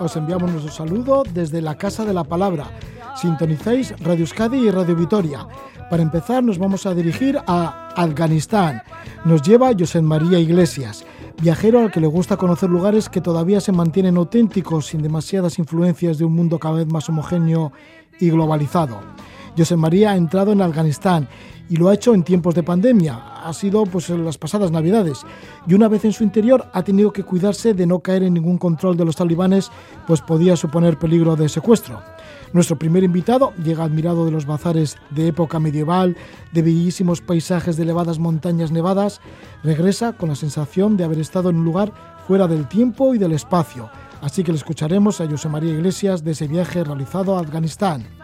Os enviamos nuestro saludo desde la Casa de la Palabra. Sintonicéis Radio Euskadi y Radio Vitoria. Para empezar nos vamos a dirigir a Afganistán. Nos lleva José María Iglesias, viajero al que le gusta conocer lugares que todavía se mantienen auténticos sin demasiadas influencias de un mundo cada vez más homogéneo y globalizado. José María ha entrado en Afganistán y lo ha hecho en tiempos de pandemia. Ha sido pues en las pasadas Navidades y una vez en su interior ha tenido que cuidarse de no caer en ningún control de los talibanes, pues podía suponer peligro de secuestro. Nuestro primer invitado llega admirado de los bazares de época medieval, de bellísimos paisajes de elevadas montañas nevadas, regresa con la sensación de haber estado en un lugar fuera del tiempo y del espacio. Así que le escucharemos a José María Iglesias de ese viaje realizado a Afganistán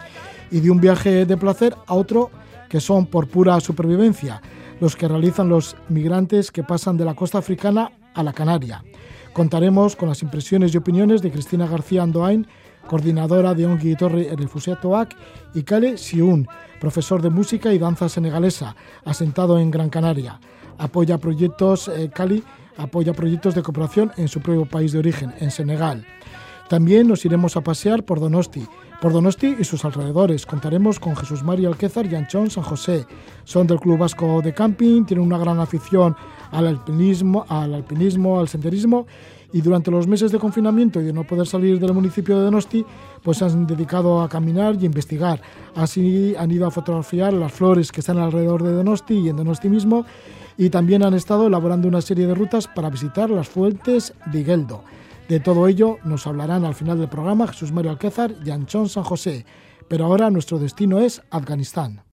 y de un viaje de placer a otro que son por pura supervivencia, los que realizan los migrantes que pasan de la costa africana a la Canaria. Contaremos con las impresiones y opiniones de Cristina García Andoain, coordinadora de Ongi Torre Refusiatoac, y Kale Siun, profesor de música y danza senegalesa, asentado en Gran Canaria. Apoya proyectos, eh, Cali apoya proyectos de cooperación en su propio país de origen, en Senegal. También nos iremos a pasear por Donosti, por Donosti y sus alrededores. Contaremos con Jesús Mario Alquézar y Anchón San José. Son del Club Vasco de Camping, tienen una gran afición al alpinismo, al alpinismo, al senderismo y durante los meses de confinamiento y de no poder salir del municipio de Donosti, pues se han dedicado a caminar y investigar. Así han ido a fotografiar las flores que están alrededor de Donosti y en Donosti mismo y también han estado elaborando una serie de rutas para visitar las fuentes de Igueldo. De todo ello nos hablarán al final del programa Jesús Mario Alquézar y Anchón San José. Pero ahora nuestro destino es Afganistán.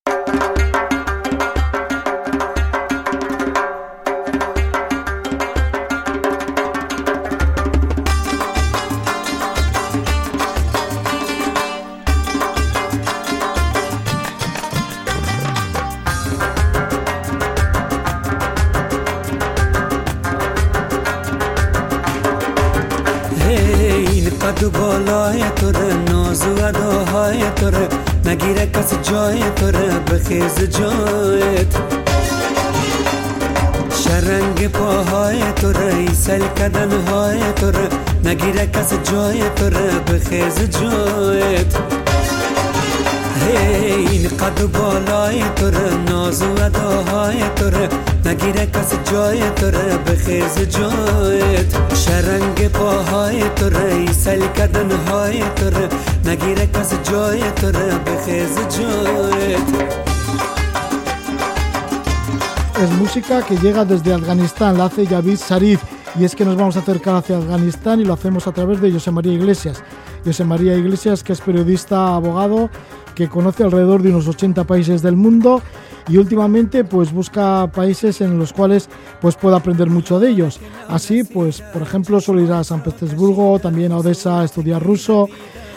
قد و بالای تو ره ناز و اداهای تو نگیره کس جای تو بخیز جایت شرنگ پاهای تو ایسل سل کدنهای تو ره نگیره کس جای تو بخیز جایت هی این قد و بالای تو ره ناز و اداهای تو نگیره کس جای توره بخیز جایت شرنگ پاهای توره سل کدن های توره نگیره کس جای توره بخیز جایت Es música que llega desde Afganistán, la hace Yavid Sarif, y es que nos vamos a acercar hacia Afganistán y lo hacemos a través de José María Iglesias. José María Iglesias, que es periodista, abogado, que conoce alrededor de unos 80 países del mundo y últimamente pues busca países en los cuales pues pueda aprender mucho de ellos. Así pues, por ejemplo, suele ir a San Petersburgo, también a Odessa a estudiar ruso,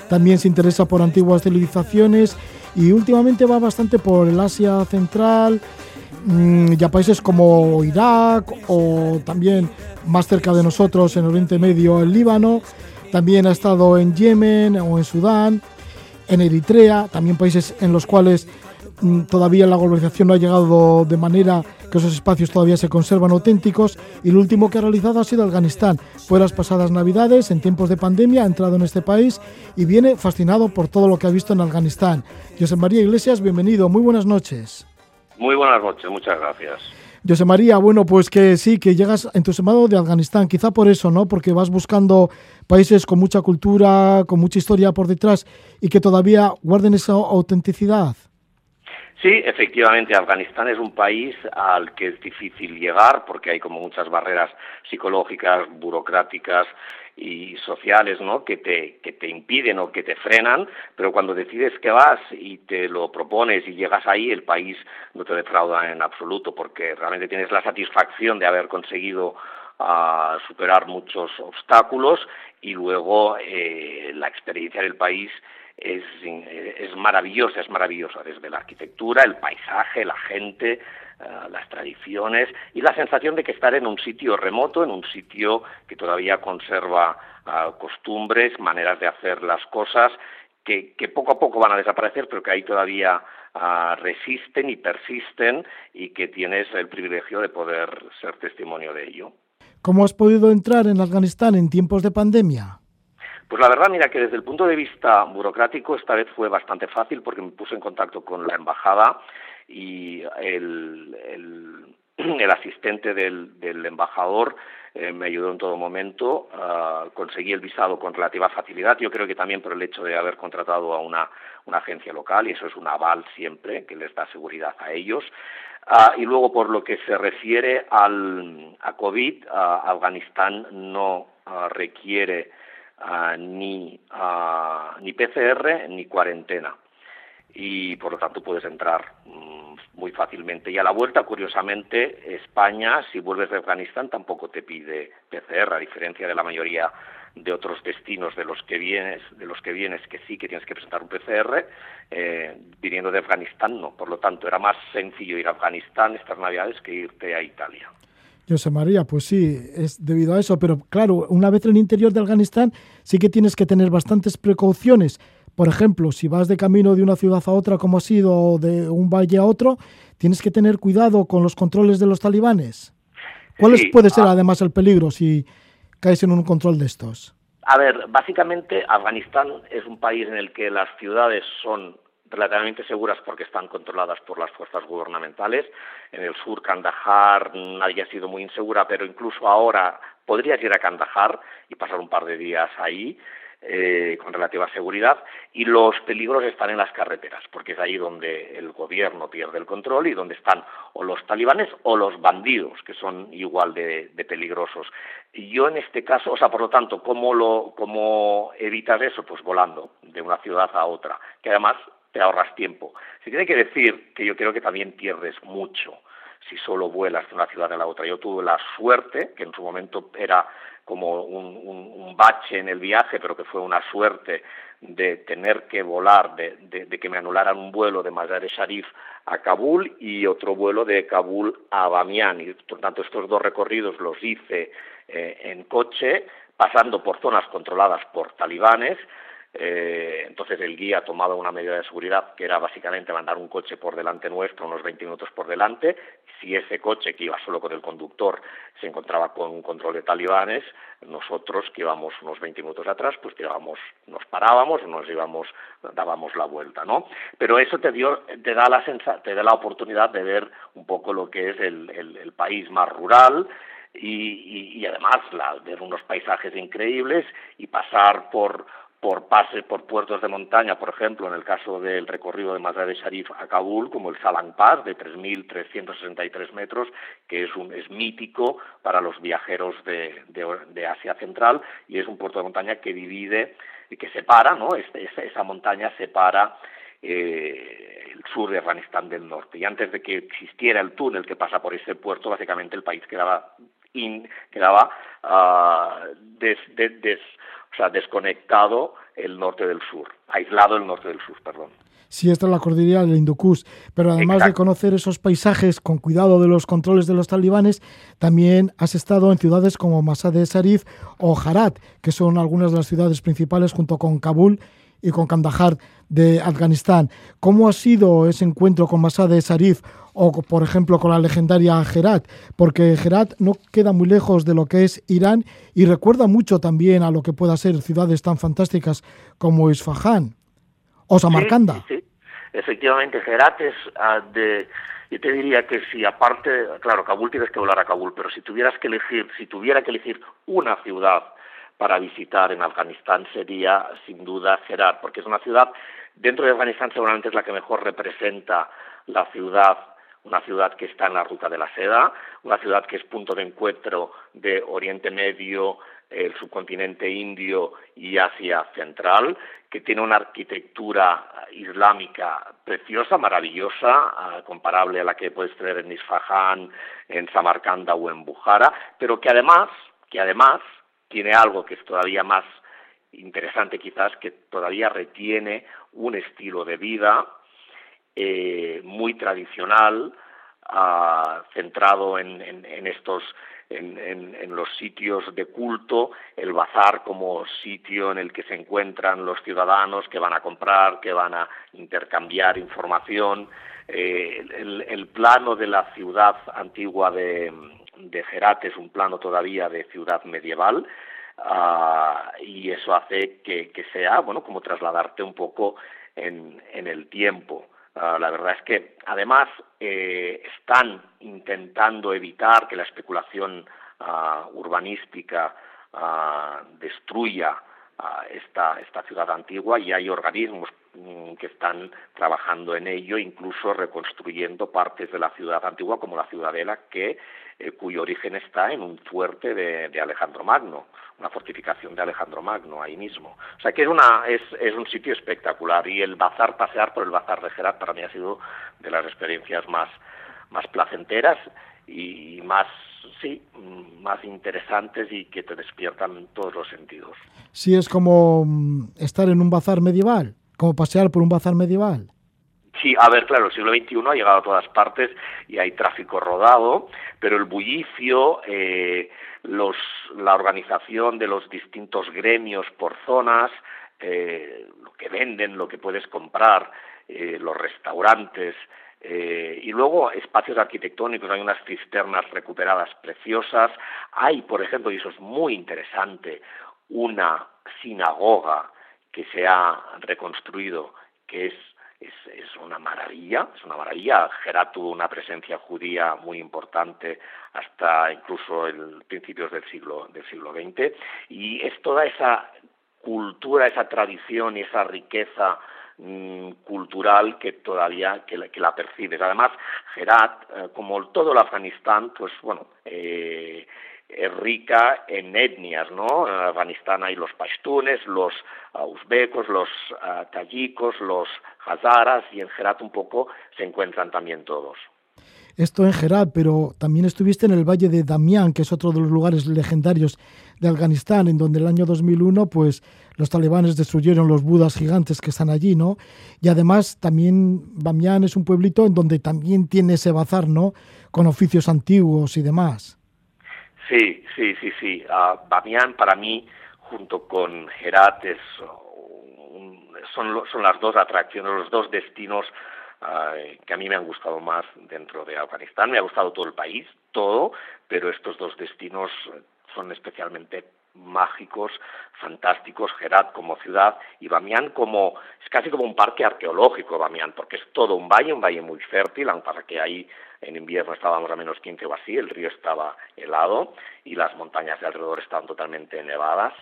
también se interesa por antiguas civilizaciones y últimamente va bastante por el Asia Central mm, y a países como Irak o también más cerca de nosotros en Oriente Medio, el Líbano. También ha estado en Yemen o en Sudán en Eritrea, también países en los cuales todavía la globalización no ha llegado de manera que esos espacios todavía se conservan auténticos y lo último que ha realizado ha sido Afganistán. Fue las pasadas navidades, en tiempos de pandemia, ha entrado en este país y viene fascinado por todo lo que ha visto en Afganistán. José María Iglesias, bienvenido, muy buenas noches. Muy buenas noches, muchas gracias. José María, bueno, pues que sí, que llegas entusiasmado de Afganistán, quizá por eso, ¿no? Porque vas buscando países con mucha cultura, con mucha historia por detrás y que todavía guarden esa autenticidad. Sí, efectivamente, Afganistán es un país al que es difícil llegar porque hay como muchas barreras psicológicas, burocráticas y sociales, ¿no? Que te, que te impiden o que te frenan, pero cuando decides que vas y te lo propones y llegas ahí, el país no te defrauda en absoluto porque realmente tienes la satisfacción de haber conseguido ah, superar muchos obstáculos y luego eh, la experiencia del país es, es maravillosa, es maravillosa desde la arquitectura, el paisaje, la gente, eh, las tradiciones y la sensación de que estar en un sitio remoto, en un sitio que todavía conserva eh, costumbres, maneras de hacer las cosas que, que, poco a poco van a desaparecer, pero que ahí todavía uh, resisten y persisten y que tienes el privilegio de poder ser testimonio de ello. ¿Cómo has podido entrar en Afganistán en tiempos de pandemia? Pues la verdad, mira que desde el punto de vista burocrático esta vez fue bastante fácil porque me puse en contacto con la embajada y el, el, asistente del, del embajador eh, me ayudó en todo momento, uh, conseguí el visado con relativa facilidad, yo creo que también por el hecho de haber contratado a una, una agencia local, y eso es un aval siempre, que les da seguridad a ellos. Uh, y luego, por lo que se refiere al, a COVID, uh, Afganistán no requiere ni, ni PCR ni cuarentena y por lo tanto puedes entrar mm, muy fácilmente. Y a la vuelta, curiosamente, España, si vuelves de Afganistán, tampoco te pide PCR, a diferencia de la mayoría de otros destinos de los que vienes, de los que vienes que sí que tienes que presentar un PCR, eh, viniendo de Afganistán no. Por lo tanto, era más sencillo ir a Afganistán estas navidades que irte a Italia. José María, pues sí, es debido a eso, pero claro, una vez en el interior de Afganistán sí que tienes que tener bastantes precauciones por ejemplo, si vas de camino de una ciudad a otra, como ha sido de un valle a otro, tienes que tener cuidado con los controles de los talibanes. ¿Cuál puede ser ah. además el peligro si caes en un control de estos? A ver, básicamente Afganistán es un país en el que las ciudades son relativamente seguras porque están controladas por las fuerzas gubernamentales. En el sur, Kandahar, nadie ha sido muy insegura, pero incluso ahora podrías ir a Kandahar y pasar un par de días ahí. Eh, con relativa seguridad y los peligros están en las carreteras, porque es ahí donde el gobierno pierde el control y donde están o los talibanes o los bandidos, que son igual de, peligrosos. Y yo en este caso, o sea, por lo tanto, ¿cómo, lo, ¿cómo evitas eso? Pues volando de una ciudad a otra, que además te ahorras tiempo. Se tiene que decir que yo creo que también pierdes mucho si solo vuelas de una ciudad a la otra. Yo tuve la suerte, que en su momento era como un, bache en el viaje, pero que fue una suerte de tener que volar, de, de, que me anularan un vuelo de Mazar-e Sharif a Kabul y otro vuelo de Kabul a Bamiyan. Y por tanto estos dos recorridos los hice eh, en coche, pasando por zonas controladas por talibanes, eh, entonces el guía tomaba una medida de seguridad que era básicamente mandar un coche por delante nuestro, unos 20 minutos por delante. Si ese coche que iba solo con el conductor se encontraba con un control de talibanes, nosotros que íbamos unos 20 minutos atrás, pues tirábamos, nos parábamos, nos íbamos, dábamos la vuelta, ¿no? Pero eso te dio, te da la te da la oportunidad de ver un poco lo que es el, el, país más rural. Y, y, además la, ver unos paisajes increíbles y pasar por, por pase por puertos de montaña, por ejemplo, en el caso del recorrido de Mazar-e Sharif a Kabul, como el Salang Pass de 3.363 metros, que es, un, es mítico para los viajeros de, de, Asia Central y es un puerto de montaña que divide, que separa, ¿no? Este, esa, montaña separa eh, el sur de Afganistán del norte. Y antes de que existiera el túnel que pasa por ese puerto, básicamente el país quedaba, quedaba uh, des, des, o sea, desconectado el norte del sur, aislado el norte del sur, perdón. Sí, esta es la cordillera del Hindukush, pero además de conocer esos paisajes con cuidado de los controles de los talibanes, también has estado en ciudades como Masad-e Sharif o Harat, que son algunas de las ciudades principales junto con Kabul y con Kandahar de Afganistán. ¿Cómo ha sido ese encuentro con Masad-e Sharif o, por ejemplo, con la legendaria Herat? Porque Herat no queda muy lejos de lo que es Irán y recuerda mucho también a lo que pueda ser ciudades tan fantásticas como Isfahan o Samarcanda. Sí, Efectivamente, Herat es ah, de... Yo te diría que si aparte, claro, Kabul tienes que volar a Kabul, pero si tuvieras que elegir, si tuviera que elegir una ciudad para visitar en Afganistán sería sin duda Herat, porque es una ciudad, dentro de Afganistán seguramente es la que mejor representa la ciudad una ciudad que está en la ruta de la seda, una ciudad que es punto de encuentro de Oriente Medio, el subcontinente indio y Asia Central, que tiene una arquitectura islámica preciosa, maravillosa, ah, comparable a la que puedes tener en Isfahan, en Samarcanda o en Bukhara, pero que además, que además tiene algo que es todavía más interesante quizás, que todavía retiene un estilo de vida eh, muy tradicional, uh, centrado en, en, en estos en, en, los sitios de culto, el bazar como sitio en el que se encuentran los ciudadanos que van a comprar, que van a intercambiar información. Eh, el, plano de la ciudad antigua de, de Gerat es un plano todavía de ciudad medieval, ah, y eso hace que, sea, bueno, como trasladarte un poco en, en el tiempo. Ah, la verdad es que además eh, están intentando evitar que la especulación uh, urbanística destruya esta, esta ciudad antigua y hay organismos que están trabajando en ello, incluso reconstruyendo partes de la ciudad antigua como la ciudadela, que, eh, cuyo origen está en un fuerte de, Alejandro Magno, una fortificación de Alejandro Magno ahí mismo. O sea que es, una, es, es un sitio espectacular y el bazar, pasear por el bazar de Gerat para mí ha sido de las experiencias más, más placenteras y más sí, más interesantes y que te despiertan todos los sentidos. Sí, es como mm, estar en un bazar medieval, como pasear por un bazar medieval. Sí, a ver, claro, el siglo XXI ha llegado a todas partes y hay tráfico rodado, pero el bullicio, eh, la organización de los distintos gremios por zonas, eh, lo que venden, lo que puedes comprar, eh, los restaurantes, y luego espacios arquitectónicos, hay unas cisternas recuperadas preciosas, hay, por ejemplo, y eso es muy interesante, una sinagoga que se ha reconstruido, que es, es, es una maravilla, es una maravilla. Gerat tuvo una presencia judía muy importante hasta incluso el principios del siglo, del siglo XX, y es toda esa cultura, esa tradición y esa riqueza Mm, cultural que todavía que la, que la percibes. Además, Herat, eh, como todo el Afganistán, pues bueno, eh, rica en etnias, ¿no? En Afganistán hay los pashtunes, los uh, uzbecos, los uh, tayikos, los hazaras y en Herat un poco se encuentran también todos esto en Herat, pero también estuviste en el Valle de Damián, que es otro de los lugares legendarios de Afganistán, en donde el año 2001 pues los talibanes destruyeron los budas gigantes que están allí, ¿no? Y además también Damián es un pueblito en donde también tiene ese bazar, ¿no? Con oficios antiguos y demás. Sí, sí, sí, sí. Uh, Bamián para mí, junto con Herat, es son, son las dos atracciones, los dos destinos que a mí me han gustado más dentro de Afganistán. Me ha gustado todo el país, todo, pero estos dos destinos son especialmente mágicos, fantásticos, Herat como ciudad y Bamián como, es casi como un parque arqueológico Bamián, porque es todo un valle, un valle muy fértil, aunque para que ahí en invierno estábamos a menos 15 o así, el río estaba helado y las montañas de alrededor estaban totalmente nevadas.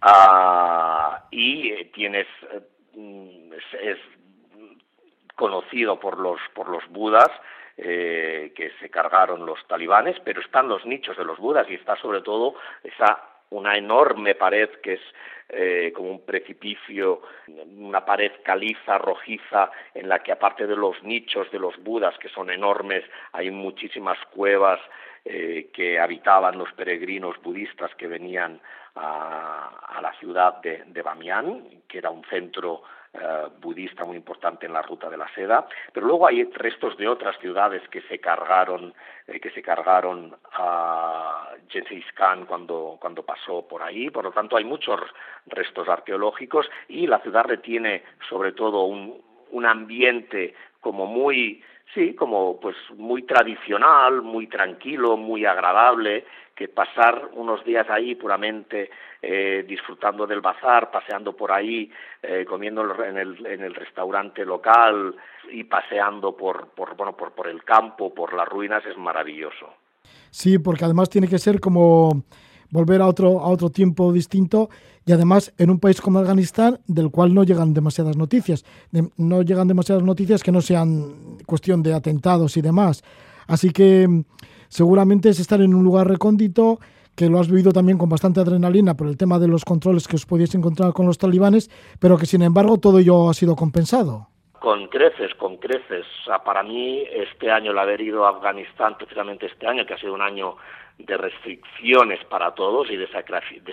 Ah, y eh, tienes, eh, es conocido por los, por los budas, eh, que se cargaron los talibanes, pero están los nichos de los budas y está sobre todo esa una enorme pared que es eh, como un precipicio, una pared caliza, rojiza, en la que aparte de los nichos de los budas, que son enormes, hay muchísimas cuevas eh, que habitaban los peregrinos budistas que venían a, la ciudad de, de que era un centro eh, budista muy importante en la ruta de la seda, pero luego hay restos de otras ciudades que se cargaron, eh, que se cargaron a Genghis Khan cuando, cuando pasó por ahí, por lo tanto hay muchos restos arqueológicos y la ciudad retiene sobre todo un, un ambiente como muy sí, como pues muy tradicional, muy tranquilo, muy agradable, que pasar unos días ahí puramente eh, disfrutando del bazar, paseando por ahí, eh, comiendo en el, en el restaurante local y paseando por, por, bueno, por, por el campo, por las ruinas, es maravilloso. Sí, porque además tiene que ser como volver a otro, a otro tiempo distinto y además en un país como Afganistán del cual no llegan demasiadas noticias, no llegan demasiadas noticias que no sean cuestión de atentados y demás. Así que mm, seguramente es estar en un lugar recóndito que lo has vivido también con bastante adrenalina por el tema de los controles que os podíais encontrar con los talibanes, pero que sin embargo todo ello ha sido compensado. Con creces, con creces. para mí este año, el haber ido a Afganistán, precisamente este año, que ha sido un año de restricciones para todos y de,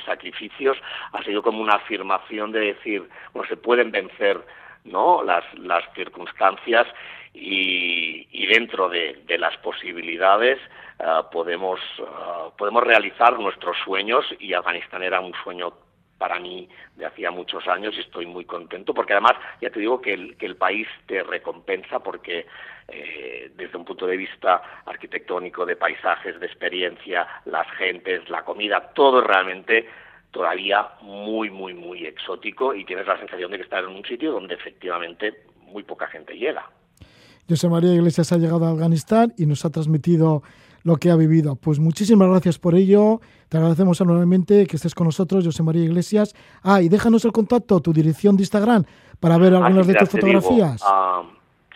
sacrificios, ha sido como una afirmación de decir, bueno, se pueden vencer ¿no? las, las circunstancias y, dentro de, de, las posibilidades uh, podemos, uh, podemos realizar nuestros sueños y Afganistán era un sueño para mí de hacía muchos años y estoy muy contento porque además ya te digo que el, que el país te recompensa porque eh, desde un punto de vista arquitectónico, de paisajes, de experiencia, las gentes, la comida, todo realmente todavía muy, muy, muy exótico y tienes la sensación de que estás en un sitio donde efectivamente muy poca gente llega. José María Iglesias ha llegado a Afganistán y nos ha transmitido lo que ha vivido. Pues muchísimas gracias por ello. Te agradecemos enormemente que estés con nosotros, José María Iglesias. Ah, y déjanos el contacto, tu dirección de Instagram, para ver ah, algunas de tus fotografías. Ah,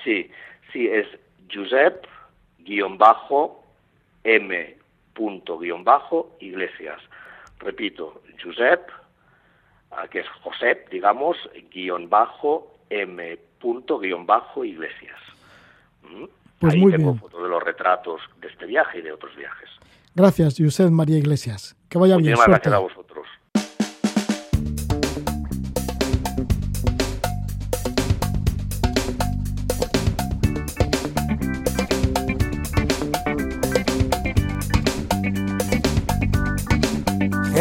sí, sí, es Josep-M.Iglesias. Repito, Josep, ah, que es Josep, digamos, guion bajo, M. Iglesias. ¿Mm? Pues muy tengo fotos de los retratos de este viaje y de otros viajes. Gracias, Josep María Iglesias. Que vaya bien. Muchísimas gracias a vosotros.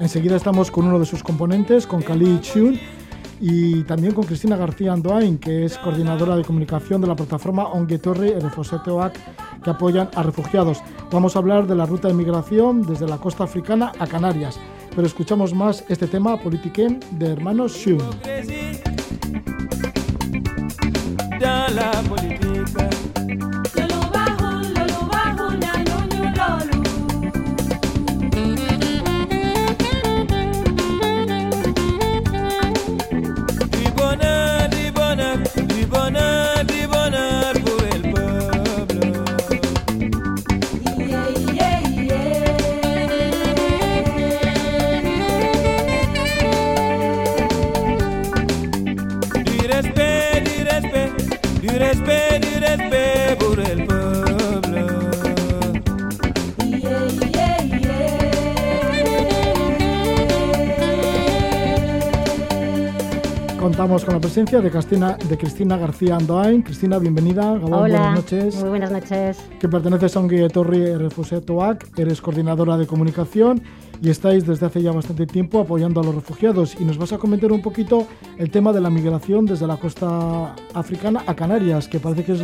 Enseguida estamos con uno de sus componentes, con Khalid Chun, y también con Cristina García Andoain, que es coordinadora de comunicación de la plataforma Onguetorre y Refosetoac, que apoyan a refugiados. Vamos a hablar de la ruta de migración desde la costa africana a Canarias, pero escuchamos más este tema, Politiquem, de Hermanos Chun. Contamos con la presencia de Cristina, de Cristina García Andoain. Cristina, bienvenida. Hola, buenas noches. Muy buenas noches. Que perteneces a un Torri Refusetuac, eres coordinadora de comunicación y estáis desde hace ya bastante tiempo apoyando a los refugiados. Y nos vas a comentar un poquito el tema de la migración desde la costa africana a Canarias, que parece que es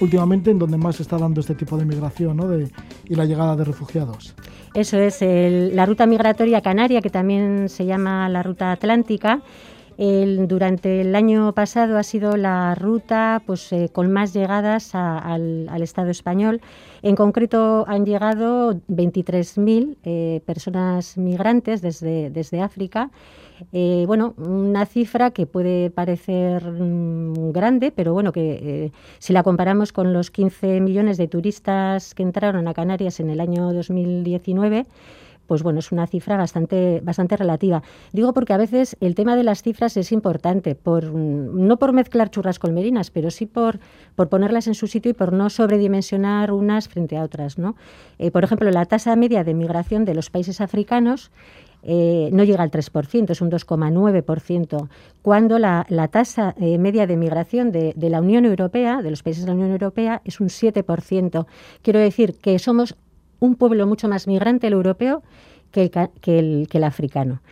últimamente en donde más se está dando este tipo de migración ¿no? de, y la llegada de refugiados. Eso es, la ruta migratoria canaria, que también se llama la ruta atlántica, durante el año pasado ha sido la ruta pues, eh, con más llegadas al, Estado español. En concreto han llegado 23.000 eh, personas migrantes desde, desde África. Eh, bueno, una cifra que puede parecer mm, grande, pero bueno, que si la comparamos con los 15 millones de turistas que entraron a Canarias en el año 2019, pues bueno, es una cifra bastante, bastante relativa. Digo porque a veces el tema de las cifras es importante, por, no por mezclar churras con merinas, pero sí por, por ponerlas en su sitio y por no sobredimensionar unas frente a otras. ¿no? Eh, por ejemplo, la tasa media de migración de los países africanos eh, no llega al 3%, es un 2,9%, cuando la, tasa eh, media de migración de, de, la Unión Europea, de los países de la Unión Europea, es un 7%. Quiero decir que somos un pueblo mucho más migrante, el europeo, que el, que el, africano.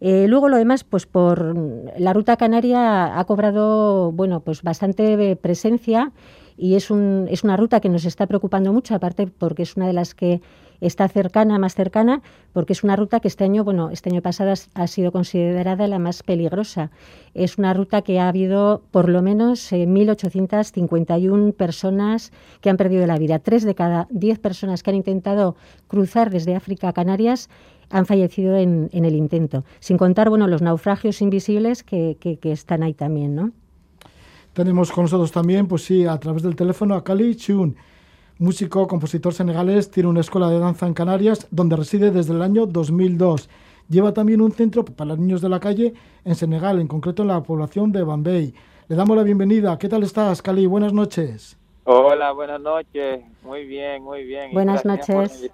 Eh, luego lo demás, pues por la ruta canaria ha cobrado bueno, pues bastante presencia y es, un, es una ruta que nos está preocupando mucho, aparte porque es una de las que está cercana, más cercana, porque es una ruta que este año, bueno, este año pasado ha sido considerada la más peligrosa. Es una ruta que ha habido por lo menos 1.851 eh, personas que han perdido la vida. Tres de cada diez personas que han intentado cruzar desde África a Canarias han fallecido en, el intento, sin contar bueno, los naufragios invisibles que, que, están ahí también. ¿no? Tenemos con nosotros también, pues sí, a través del teléfono a Kali Chun músico, compositor senegalés, tiene una escuela de danza en Canarias donde reside desde el año 2002. Lleva también un centro para los niños de la calle en Senegal, en concreto en la población de Bambey. Le damos la bienvenida. ¿Qué tal estás, Cali? Buenas noches. Hola, buenas noches. Muy bien, muy bien. Buenas noches.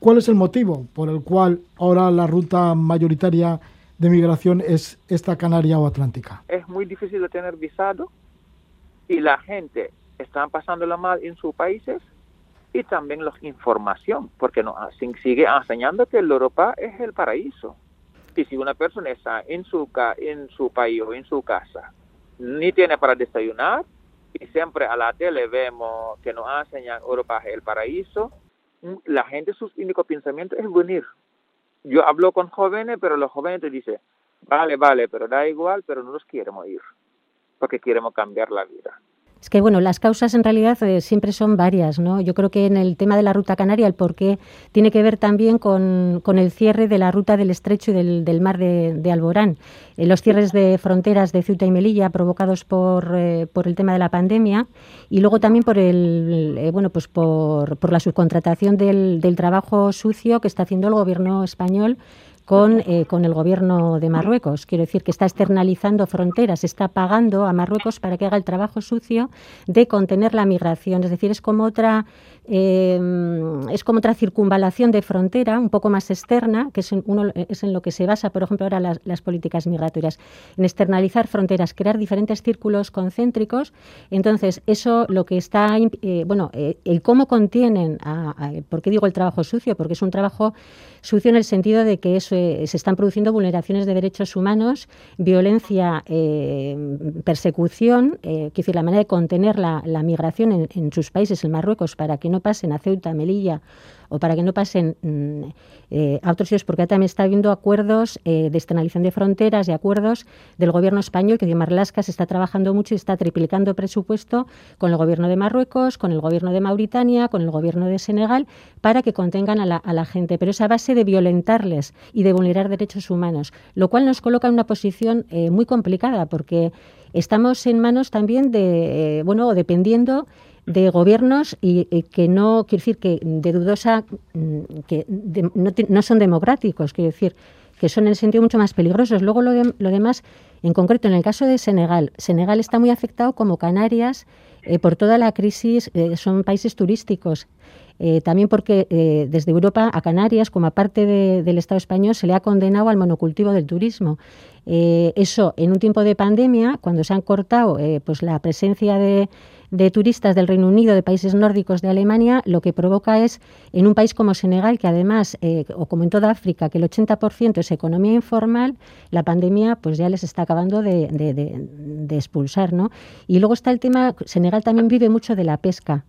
¿Cuál es el motivo por el cual ahora la ruta mayoritaria de migración es esta Canaria o Atlántica? Es muy difícil de tener visado y la gente está pasándola mal en sus países y también la información, porque nos sigue enseñando que Europa es el paraíso. Y si una persona está en su, en su país o en su casa, ni tiene para desayunar, y siempre a la tele vemos que nos enseñan Europa es el paraíso, la gente, sus únicos pensamientos es venir. Yo hablo con jóvenes, pero los jóvenes te dicen, vale, vale, pero da igual, pero no nos queremos ir, porque queremos cambiar la vida. Es que bueno, las causas en realidad eh, siempre son varias, ¿no? Yo creo que en el tema de la ruta canaria el porqué tiene que ver también con, el cierre de la ruta del estrecho y del, mar de, Alborán. Eh, los cierres de fronteras de Ceuta y Melilla provocados por, eh, por el tema de la pandemia y luego también por el bueno pues por, por la subcontratación del, del trabajo sucio que está haciendo el gobierno español con, eh, con el gobierno de Marruecos. Quiero decir que está externalizando fronteras, está pagando a Marruecos para que haga el trabajo sucio de contener la migración. Es decir, es como otra Em, es como otra circunvalación de frontera, un poco más externa, que es en, uno, es en lo que se basa, por ejemplo, ahora las, políticas migratorias, en externalizar fronteras, crear diferentes círculos concéntricos. Entonces, eso lo que está, eh, bueno, eh, el cómo contienen, ¿por qué digo el trabajo sucio? Porque es un trabajo sucio en el sentido de que eh, se están produciendo vulneraciones de derechos humanos, violencia, persecución, que decir, la manera de contener la, migración en, en, sus países, en Marruecos, para que no pasen a Ceuta, Melilla o para que no pasen mm, eh, a otros sitios, porque también está habiendo acuerdos eh, de externalización de fronteras y acuerdos del gobierno español, que de Marlasca se está trabajando mucho y está triplicando presupuesto con el gobierno de Marruecos, con el gobierno de Mauritania, con el gobierno de Senegal, para que contengan a la, gente. Pero esa base de violentarles y de vulnerar derechos humanos, lo cual nos coloca en una posición eh, muy complicada, porque estamos en manos también de, bueno, dependiendo de gobiernos y, que no, quiero decir, que de dudosa, mm, que no, son democráticos, quiero decir, que son en el sentido mucho más peligrosos. Luego lo, lo demás, en concreto, en el caso de Senegal, Senegal está muy afectado como Canarias eh, por toda la crisis, eh, son países turísticos. Eh, también porque desde Europa a Canarias, como parte del Estado español, se le ha condenado al monocultivo del turismo. eso, en un tiempo de pandemia, cuando se han cortado pues la presencia de, de turistas del Reino Unido, de países nórdicos, de Alemania, lo que provoca es, en un país como Senegal, que además, eh, o como en toda África, que el 80% es economía informal, la pandemia pues ya les está acabando de, de expulsar. ¿no? Y luego está el tema, Senegal también vive mucho de la pesca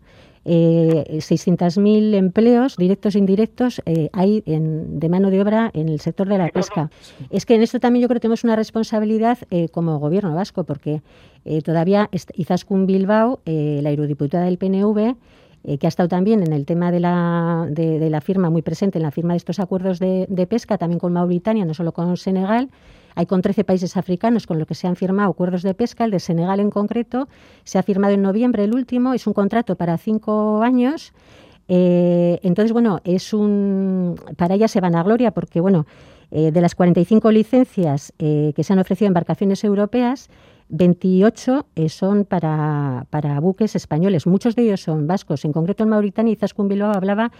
eh, 600.000 empleos directos e indirectos eh, hay en, de mano de obra en el sector de la pesca. Es que en esto también yo creo que tenemos una responsabilidad eh, como gobierno vasco, porque eh, todavía Izaskun Bilbao, la eurodiputada del PNV, que ha estado también en el tema de la, de, la firma, muy presente en la firma de estos acuerdos de, de pesca, también con Mauritania, no solo con Senegal, hay con 13 países africanos con los que se han firmado acuerdos de pesca. El de Senegal en concreto se ha firmado en noviembre el último. Es un contrato para cinco años. Eh, entonces, bueno, es un para ella se van a gloria porque, bueno, eh, de las 45 licencias eh, que se han ofrecido a embarcaciones europeas, 28 son para, para, buques españoles. Muchos de ellos son vascos. En concreto, en Mauritania, Izaskun Bilbao hablaba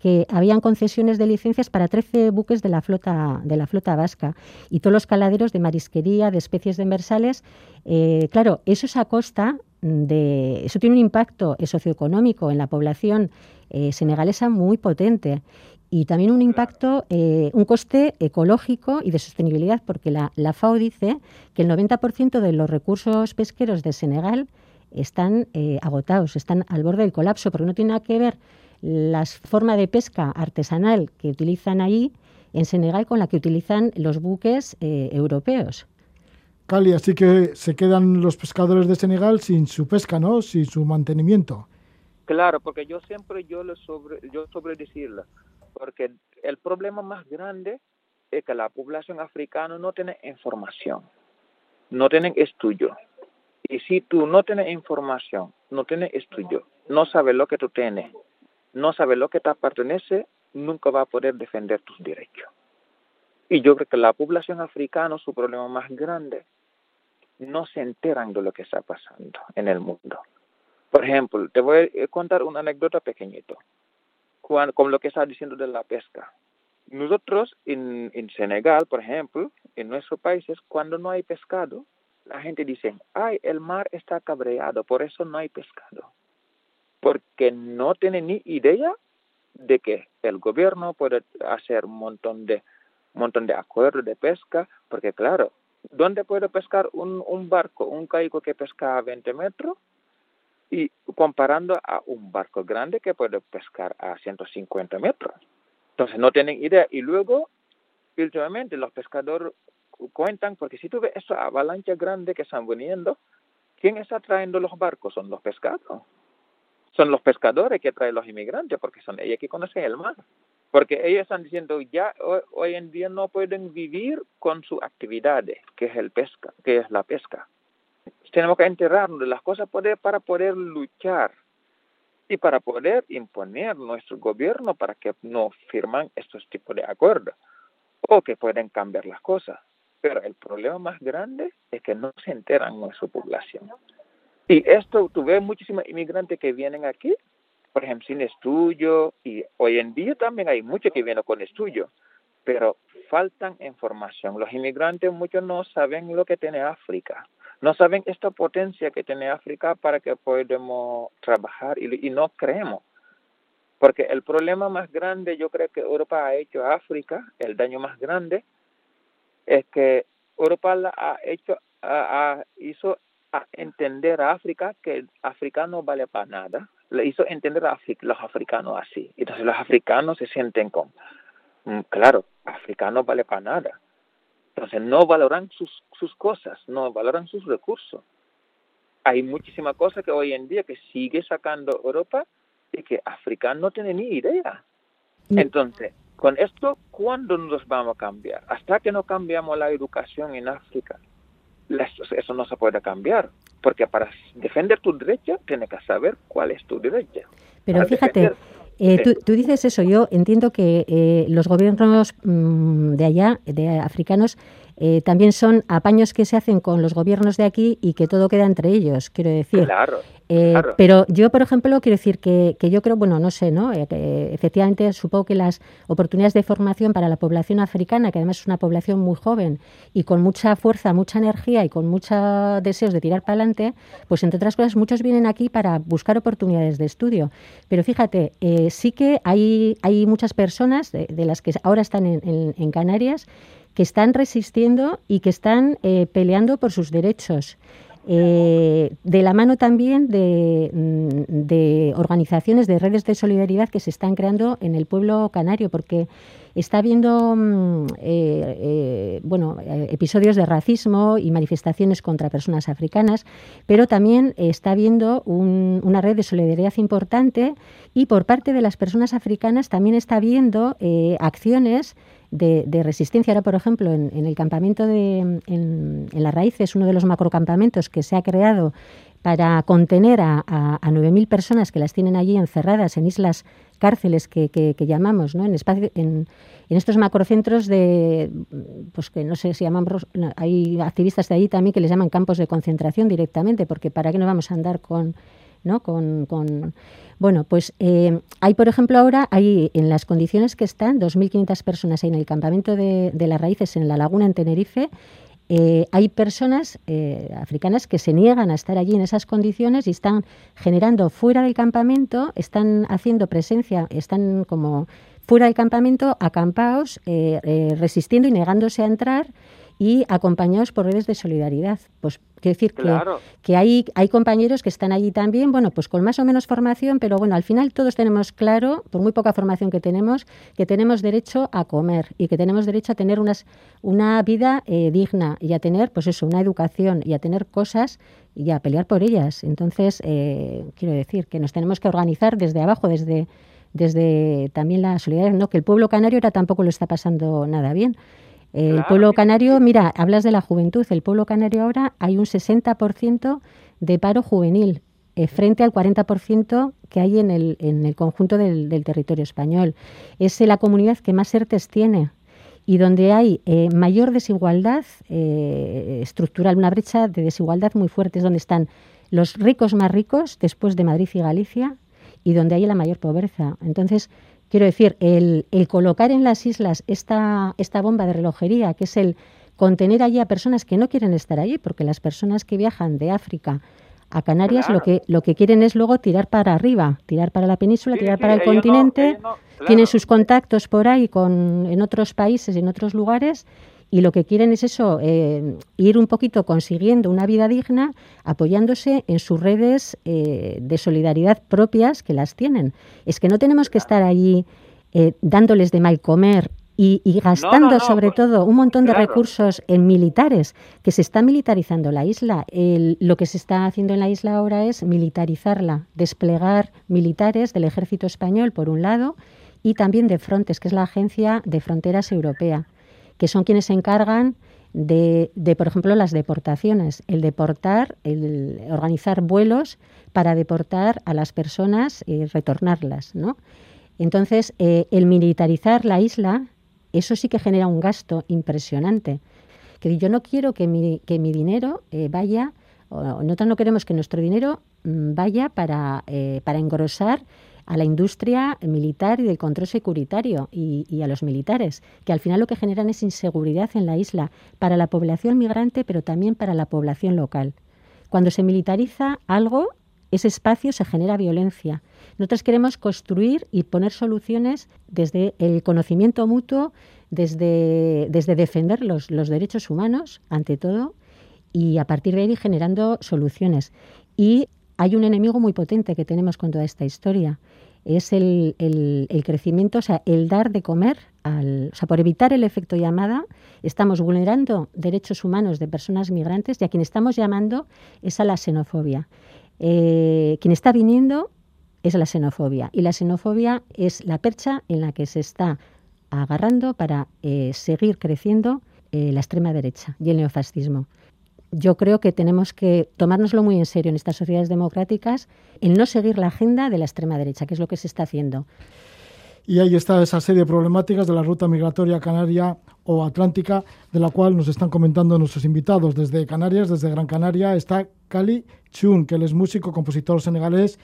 que habían concesiones de licencias para 13 buques de la flota de la flota vasca y todos los caladeros de marisquería, de especies de demersales. Eh, claro, eso es a costa de eso tiene un impacto socioeconómico en la población eh, senegalesa muy potente y también un impacto, eh, un coste ecológico y de sostenibilidad, porque la, la FAO dice que el 90% de los recursos pesqueros de Senegal están agotados, están al borde del colapso, porque no tiene nada que ver la forma de pesca artesanal que utilizan ahí en Senegal con la que utilizan los buques eh, europeos. Cali, así que se quedan los pescadores de Senegal sin su pesca, ¿no? Sin su mantenimiento. Claro, porque yo siempre yo lo sobre yo sobre decirlo, porque el problema más grande es que la población africana no tiene información, no tienen estudio. Y si tú no tienes información, no tienes estudio, no sabes lo que tú tienes, no sabe lo que te pertenece, nunca va a poder defender tus derechos. Y yo creo que la población africana, su problema más grande, no se enteran de lo que está pasando en el mundo. Por ejemplo, te voy a contar una anécdota pequeñito, con lo que estás diciendo de la pesca. nosotros en, en Senegal, por ejemplo, en nuestros países, cuando no hay pescado, la gente dice, ay, el mar está cabreado, por eso no hay pescado. Porque no tiene ni idea de que el gobierno puede hacer un montón de, montón de acuerdos de pesca, porque claro, ¿dónde puede pescar un, un barco, un caico que pesca a 20 metros? Y comparando a un barco grande que puede pescar a 150 metros. Entonces no tienen idea. Y luego, últimamente, los pescadores cuentan, porque si tú ves esa avalancha grande que están viniendo, ¿quién está trayendo los barcos? Son los pescados. Son los pescadores que traen los inmigrantes, porque son ellos que conocen el mar. Porque ellos están diciendo, ya hoy, en día no pueden vivir con su actividad, que es el pesca, que es la pesca. Tenemos que enterrarnos de las cosas para poder luchar y para poder imponer nuestro gobierno para que no firman estos tipos de acuerdos o que pueden cambiar las cosas. Pero el problema más grande es que no se enteran nuestra población. Y esto, tú ves muchísimos inmigrantes que vienen aquí, por ejemplo, sin estudio, y hoy en día también hay muchos que vienen con estudio, pero faltan información. Los inmigrantes muchos no saben lo que tiene África, no saben esta potencia que tiene África para que podamos trabajar y, y no creemos. Porque el problema más grande, yo creo que Europa ha hecho a África, el daño más grande, es que Europa ha hecho, a, hizo a entender a África que el africano vale para nada. Le hizo entender a los africanos así. Entonces los africanos se sienten con, mm, claro, africano vale para nada. Entonces no valoran sus, sus cosas, no valoran sus recursos. Hay muchísimas cosas que hoy en día que sigue sacando Europa y que África no tiene ni idea. Mm. Entonces, con esto, ¿cuándo nos vamos a cambiar? Hasta que no cambiamos la educación en África, eso no se puede cambiar, porque para defender tu derecho tienes que saber cuál es tu derecho. Pero fíjate, eh, tú, dices eso, yo entiendo que eh, los gobiernos mm, de allá, de africanos, eh, también son apaños que se hacen con los gobiernos de aquí y que todo queda entre ellos, quiero decir. Claro. Eh, pero yo, por ejemplo, quiero decir que, que yo creo, bueno, no sé, ¿no? Eh, efectivamente supongo que las oportunidades de formación para la población africana, que además es una población muy joven y con mucha fuerza, mucha energía y con muchos deseos de tirar para adelante, pues entre otras cosas muchos vienen aquí para buscar oportunidades de estudio. Pero fíjate, sí que hay, hay muchas personas de, las que ahora están en, en Canarias que están resistiendo y que están eh, peleando por sus derechos. Eh, de la mano también mm, de, organizaciones, de redes de solidaridad que se están creando en el pueblo canario, porque está habiendo mm, eh, bueno, episodios de racismo y manifestaciones contra personas africanas, pero también está habiendo una red de solidaridad importante y por parte de las personas africanas también está habiendo acciones de, resistencia. Ahora, por ejemplo, en, el campamento de en, en Las Raíces, uno de los macrocampamentos que se ha creado para contener a, a, a 9.000 personas que las tienen allí encerradas en islas cárceles que, que, llamamos, ¿no? En, espacio, en, estos macrocentros de, pues que no sé si llamamos, hay activistas de allí también que les llaman campos de concentración directamente, porque ¿para qué no vamos a andar con ¿no? Con, bueno, pues eh, hay, por ejemplo, ahora hay en las condiciones que están 2.500 personas en el campamento de, las raíces en la laguna en Tenerife. Eh, hay personas eh, africanas que se niegan a estar allí en esas condiciones y están generando fuera del campamento, están haciendo presencia, están como fuera del campamento, acampados, resistiendo y negándose a entrar y acompañados por redes de solidaridad. Pues quiero decir que, que hay, hay compañeros que están allí también, bueno, pues con más o menos formación, pero bueno, al final todos tenemos claro, por muy poca formación que tenemos, que tenemos derecho a comer y que tenemos derecho a tener unas, una vida eh, digna y a tener, pues eso, una educación y a tener cosas y a pelear por ellas. Entonces, eh, quiero decir que nos tenemos que organizar desde abajo, desde desde también la solidaridad, ¿no? que el pueblo canario ahora tampoco lo está pasando nada bien. El pueblo canario, mira, hablas de la juventud, el pueblo canario ahora hay un 60% de paro juvenil eh, frente al 40% que hay en el, en el conjunto del, territorio español. Es la comunidad que más ERTES tiene y donde hay eh, mayor desigualdad eh, estructural, una brecha de desigualdad muy fuerte, es donde están los ricos más ricos después de Madrid y Galicia y donde hay la mayor pobreza. Entonces, Quiero decir, el, colocar en las islas esta, esta bomba de relojería, que es el contener allí a personas que no quieren estar allí, porque las personas que viajan de África a Canarias lo que lo que quieren es luego tirar para arriba, tirar para la península, tirar para el continente, tienen sus contactos por ahí con en otros países, en otros lugares y lo que quieren es eso, eh, ir un poquito consiguiendo una vida digna, apoyándose en sus redes eh, de solidaridad propias que las tienen. Es que no tenemos que estar allí eh, dándoles de mal comer y, gastando sobre pues, todo un montón de recursos en militares, que se está militarizando la isla. lo que se está haciendo en la isla ahora es militarizarla, desplegar militares del ejército español, por un lado, y también de Frontex, que es la agencia de fronteras europea que son quienes se encargan de, por ejemplo, las deportaciones, el deportar, el organizar vuelos para deportar a las personas y retornarlas, ¿no? Entonces, eh, el militarizar la isla, eso sí que genera un gasto impresionante. Que yo no quiero que mi, que mi dinero eh, vaya, o nosotros no queremos que nuestro dinero mm, vaya para, eh, para engrosar a la industria militar y del control securitario y, a los militares, que al final lo que generan es inseguridad en la isla para la población migrante, pero también para la población local. Cuando se militariza algo, ese espacio se genera violencia. Nosotros queremos construir y poner soluciones desde el conocimiento mutuo, desde, desde defender los, los derechos humanos, ante todo, y a partir de ahí generando soluciones. Y hay un enemigo muy potente que tenemos con toda esta historia. Es el, el, crecimiento, o sea, el dar de comer, al, o sea, por evitar el efecto llamada, estamos vulnerando derechos humanos de personas migrantes y a quien estamos llamando es a la xenofobia. Eh, quien está viniendo es la xenofobia y la xenofobia es la percha en la que se está agarrando para eh, seguir creciendo eh, la extrema derecha y el neofascismo yo creo que tenemos que tomárnoslo muy en serio en estas sociedades democráticas, en no seguir la agenda de la extrema derecha, que es lo que se está haciendo. Y ahí está esa serie de problemáticas de la ruta migratoria canaria o atlántica, de la cual nos están comentando nuestros invitados. Desde Canarias, desde Gran Canaria, está Kali Chun, que él es músico, compositor senegalés,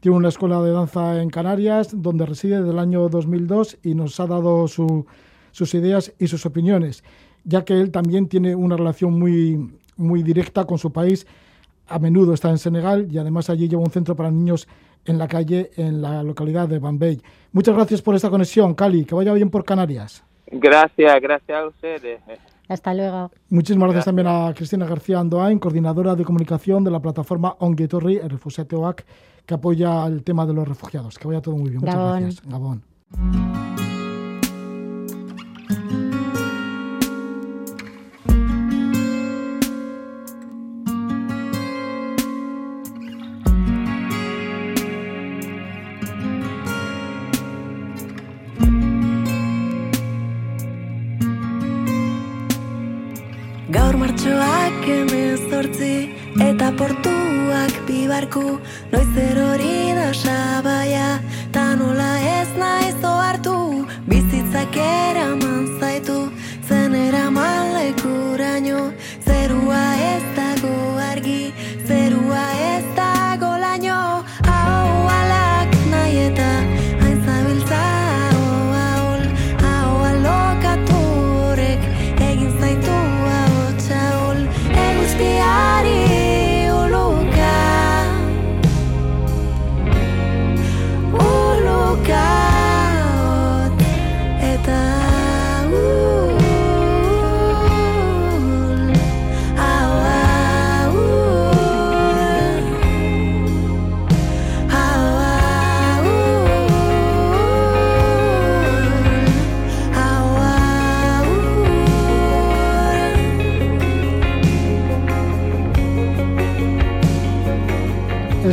tiene una escuela de danza en Canarias, donde reside desde el año 2002 y nos ha dado sus ideas y sus opiniones, ya que él también tiene una relación muy muy directa con su país. A menudo está en Senegal y además allí lleva un centro para niños en la calle en la localidad de Bambay. Muchas gracias por esta conexión, Cali. Que vaya bien por Canarias. Gracias, gracias a ustedes. Hasta luego. Muchísimas gracias, también a Cristina García Andoain, coordinadora de comunicación de la plataforma Onguetorri, el Refugiateoac, que apoya el tema de los refugiados. Que vaya todo muy bien. Muchas gracias. Gabón. 那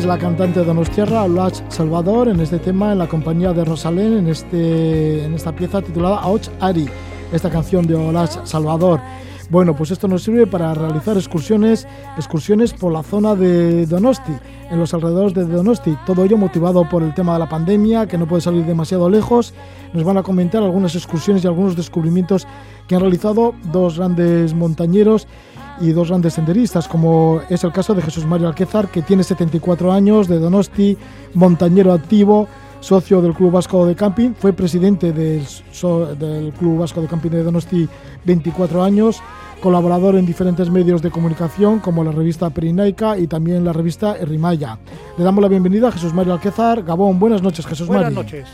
la cantante de Donostiarra, Olach Salvador, en este tema, en la compañía de Rosalén, en, este, en esta pieza titulada Auch Ari, esta canción de Olach Salvador. Bueno, pues esto nos sirve para realizar excursiones, excursiones por la zona de Donosti, en los alrededores de Donosti. Todo ello motivado por el tema de la pandemia, que no puede salir demasiado lejos. Nos van a comentar algunas excursiones y algunos descubrimientos que han realizado dos grandes montañeros y dos grandes senderistas, como es el caso de Jesús Mario Alquezar, que tiene 74 años, de Donosti, montañero activo, socio del Club Vasco de Camping, fue presidente del, del Club Vasco de Camping de Donosti 24 años, colaborador en diferentes medios de comunicación como la revista Perinaica y también la revista Errimaya. Le damos la bienvenida a Jesús Mario Alquezar. Gabón, buenas noches Jesús Mario. Buenas noches.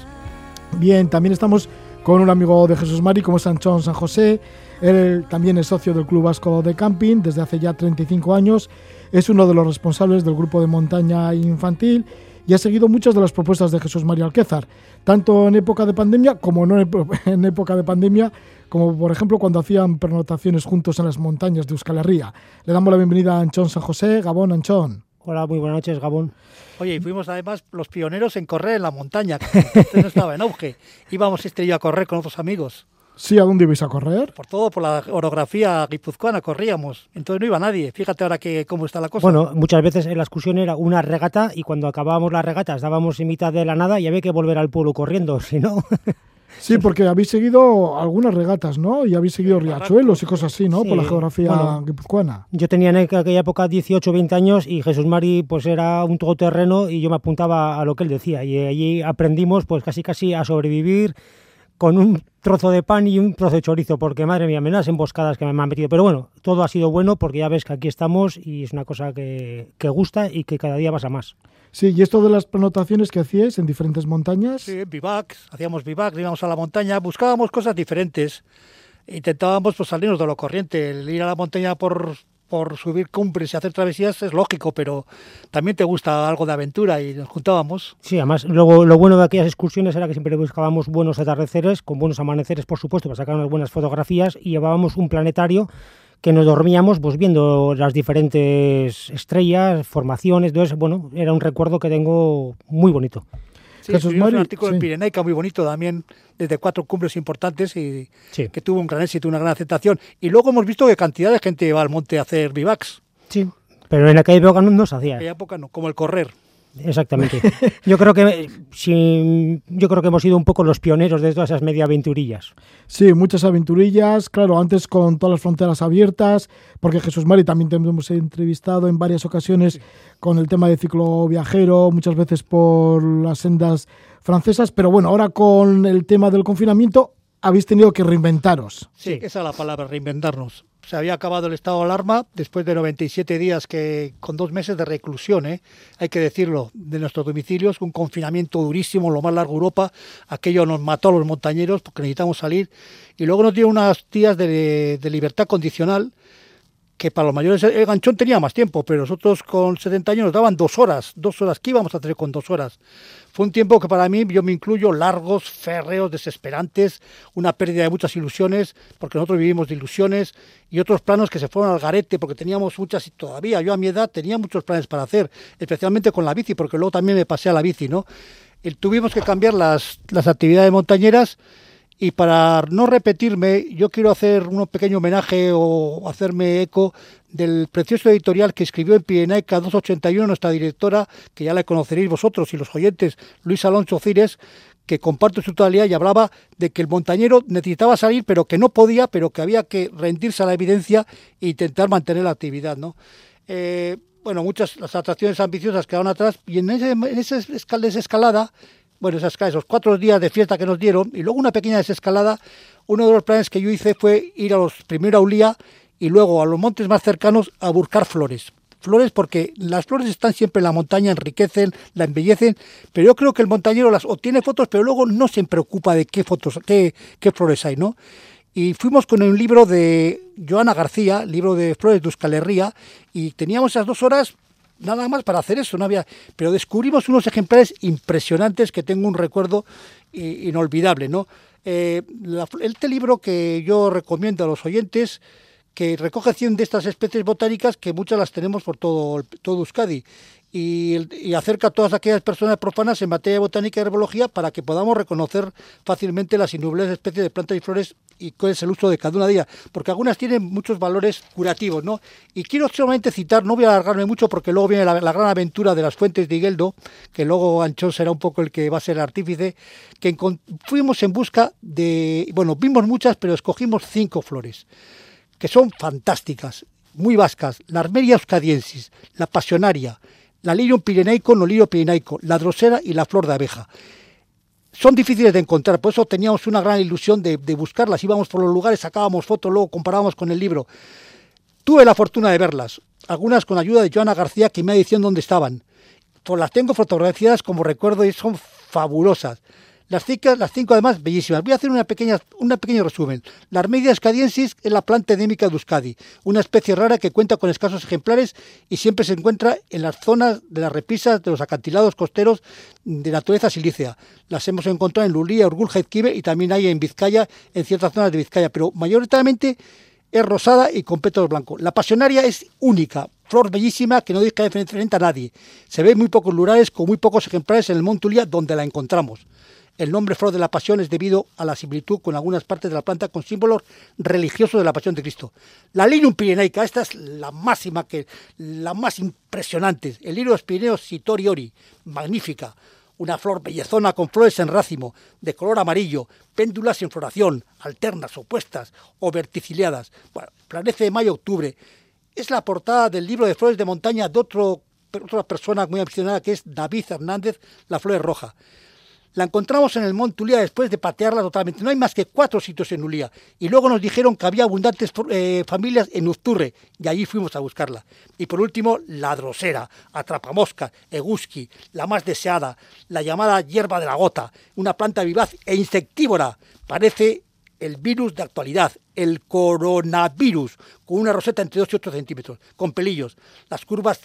Bien, también estamos con un amigo de Jesús Mari como es Sanchón San José. Él también es socio del Club Vasco de Camping desde hace ya 35 años. Es uno de los responsables del grupo de montaña infantil y ha seguido muchas de las propuestas de Jesús Mario Alquezar, tanto en época de pandemia como no en época de pandemia, como por ejemplo cuando hacían pernotaciones juntos en las montañas de Euskal Herria. Le damos la bienvenida a Anchón San José. Gabón, Anchón. Hola, muy buenas noches, Gabón. Oye, y fuimos además los pioneros en correr en la montaña, que entonces no estaba en auge. Íbamos este yo a correr con otros amigos. Sí, ¿a dónde ibais a correr? Por todo, por la orografía guipuzcoana corríamos. Entonces no iba nadie. Fíjate ahora que cómo está la cosa. Bueno, muchas veces en la excursión era una regata y cuando acabábamos las regatas estábamos en mitad de la nada y había que volver al pueblo corriendo, si no... Sí, porque habéis seguido algunas regatas, ¿no? Y habéis seguido riachuelos y cosas así, ¿no? Sí. Por la geografía guipuzcoana. Yo tenía en aquella época 18 o 20 años y Jesús Mari pues era un todoterreno y yo me apuntaba a lo que él decía y allí aprendimos pues casi casi a sobrevivir con un trozo de pan y un trozo de chorizo, porque madre mía, menudas emboscadas que me han metido. Pero bueno, todo ha sido bueno porque ya ves que aquí estamos y es una cosa que, que gusta y que cada día vas a más. Sí, y esto de las prenotaciones que hacíais en diferentes montañas. Sí, bivacs, hacíamos bivacs, íbamos a la montaña, buscábamos cosas diferentes. Intentábamos pues, salirnos de lo corriente. El ir a la montaña por, por subir cumbres y hacer travesías es lógico, pero también te gusta algo de aventura y nos juntábamos. Sí, además, luego lo bueno de aquellas excursiones era que siempre buscábamos buenos atardeceres, con buenos amaneceres, por supuesto, para sacar unas buenas fotografías y llevábamos un planetario que nos dormíamos pues viendo las diferentes estrellas, formaciones, entonces, bueno, era un recuerdo que tengo muy bonito. Sí, Jesús Mari, un artículo sí. en Pirenaica muy bonito también, desde cuatro cumbres importantes y Sí. que tuvo un gran éxito, una gran aceptación. Y luego hemos visto que cantidad de gente va al monte a hacer bivacs. Sí. Pero en aquella época no, no se En hacía. aquella época no, como el correr. Exactamente. Yo creo que sí, yo creo que hemos sido un poco los pioneros de todas esas media aventurillas. Sí, muchas aventurillas, claro, antes con todas las fronteras abiertas, porque Jesús Mari también te hemos entrevistado en varias ocasiones con el tema de ciclo viajero, muchas veces por las sendas francesas, pero bueno, ahora con el tema del confinamiento habéis tenido que reinventaros. Sí, esa es la palabra, reinventarnos. Se había acabado el estado de alarma después de 97 días que con dos meses de reclusión, ¿eh? hay que decirlo, de nuestros domicilios, un confinamiento durísimo, lo más largo de Europa. Aquello nos mató a los montañeros porque necesitamos salir. Y luego nos dio unos días de libertad condicional que para los mayores el ganchón tenía más tiempo, pero nosotros con 70 años nos daban dos horas, dos horas. ¿Qué íbamos a hacer con dos horas? Fue un tiempo que para mí, yo me incluyo, largos, férreos, desesperantes, una pérdida de muchas ilusiones, porque nosotros vivimos de ilusiones, y otros planos que se fueron al garete, porque teníamos muchas, y todavía yo a mi edad tenía muchos planes para hacer, especialmente con la bici, porque luego también me pasé a la bici, ¿no? Tuvimos que cambiar las, las actividades montañeras, y para no repetirme, yo quiero hacer un pequeño homenaje o hacerme eco del precioso editorial que escribió en Pirenaica 281 nuestra directora, que ya la conoceréis vosotros y los oyentes, Luis Alonso Cires, que comparto su totalidad y hablaba de que el montañero necesitaba salir, pero que no podía, pero que había que rendirse a la evidencia e intentar mantener la actividad, ¿no? Eh, bueno, muchas las atracciones ambiciosas quedaron atrás y en ese, en ese escal- desescalada bueno, esas, esos cuatro días de fiesta que nos dieron y luego una pequeña desescalada, uno de los planes que yo hice fue ir a los primero a Ulía y luego a los montes más cercanos a buscar flores. Flores porque las flores están siempre en la montaña, enriquecen, la embellecen, pero yo creo que el montañero las obtiene fotos, pero luego no se preocupa de qué fotos, qué, qué flores hay, ¿no? Y fuimos con un libro de Joana García, libro de Flores de Euskal Herria, y teníamos esas dos horas nada más para hacer eso, no había, pero descubrimos unos ejemplares impresionantes que tengo un recuerdo i- inolvidable, ¿no? Eh, este libro que yo recomiendo a los oyentes, que recoge 100 de estas especies botánicas que muchas las tenemos por todo, todo Euskadi y, acerca a todas aquellas personas profanas en materia de botánica y herbología para que podamos reconocer fácilmente las innumerables especies de plantas y flores y cuál es el uso de cada una de ellas, porque algunas tienen muchos valores curativos, ¿no? Y quiero solamente citar, no voy a alargarme mucho porque luego viene la, gran aventura de las fuentes de Higueldo, que luego Anchón será un poco el que va a ser artífice, que fuimos en busca de, bueno, vimos muchas, pero escogimos cinco flores que son fantásticas, muy vascas, la Armeria euskadiensis, la pasionaria, la Lirium pirenaico, no lirio pirenaico, la drosera y la flor de abeja. son difíciles de encontrar, por eso teníamos una gran ilusión de, buscarlas. Íbamos por los lugares, sacábamos fotos, luego comparábamos con el libro. Tuve la fortuna de verlas, algunas con ayuda de Joana García, que me ha dicho dónde estaban. Pues las tengo fotografiadas como recuerdo y son fabulosas. Las cinco, además bellísimas. Voy a hacer una pequeña, un pequeño resumen. La Armedia escadiensis es la planta endémica de Euskadi, una especie rara que cuenta con escasos ejemplares y siempre se encuentra en las zonas de las repisas de los acantilados costeros de naturaleza silícea. Las hemos encontrado en Lulía, Urgul, Jaizquibe y también hay en Vizcaya, en ciertas zonas de Vizcaya, pero mayoritariamente es rosada y con pétalos blancos. La pasionaria es única, flor bellísima que no deja diferente a nadie. Se ve muy pocos lugares con muy pocos ejemplares en el Montulia donde la encontramos. El nombre Flor de la Pasión es debido a la similitud con algunas partes de la planta con símbolos religiosos de la Pasión de Cristo. La Linum pirenaica, esta es la máxima, que, la más impresionante. El de Pirineos Sitori Ori, magnífica. Una flor bellezona con flores en racimo, de color amarillo, péndulas en floración, alternas, opuestas o verticiliadas. Bueno, planece de mayo a octubre. Es la portada del libro de flores de montaña de otro, otra persona muy aficionada que es David Hernández, La Flor Roja. La encontramos en el Monte Ulía después de patearla totalmente. No hay más que cuatro sitios en Ulía. Y luego nos dijeron que había abundantes eh, familias en Uzturre y allí fuimos a buscarla. Y por último, la drosera, atrapamosca, eguski, la más deseada, la llamada hierba de la gota, una planta vivaz e insectívora. Parece el virus de actualidad, el coronavirus, con una roseta entre 2 y 8 centímetros, con pelillos. Las curvas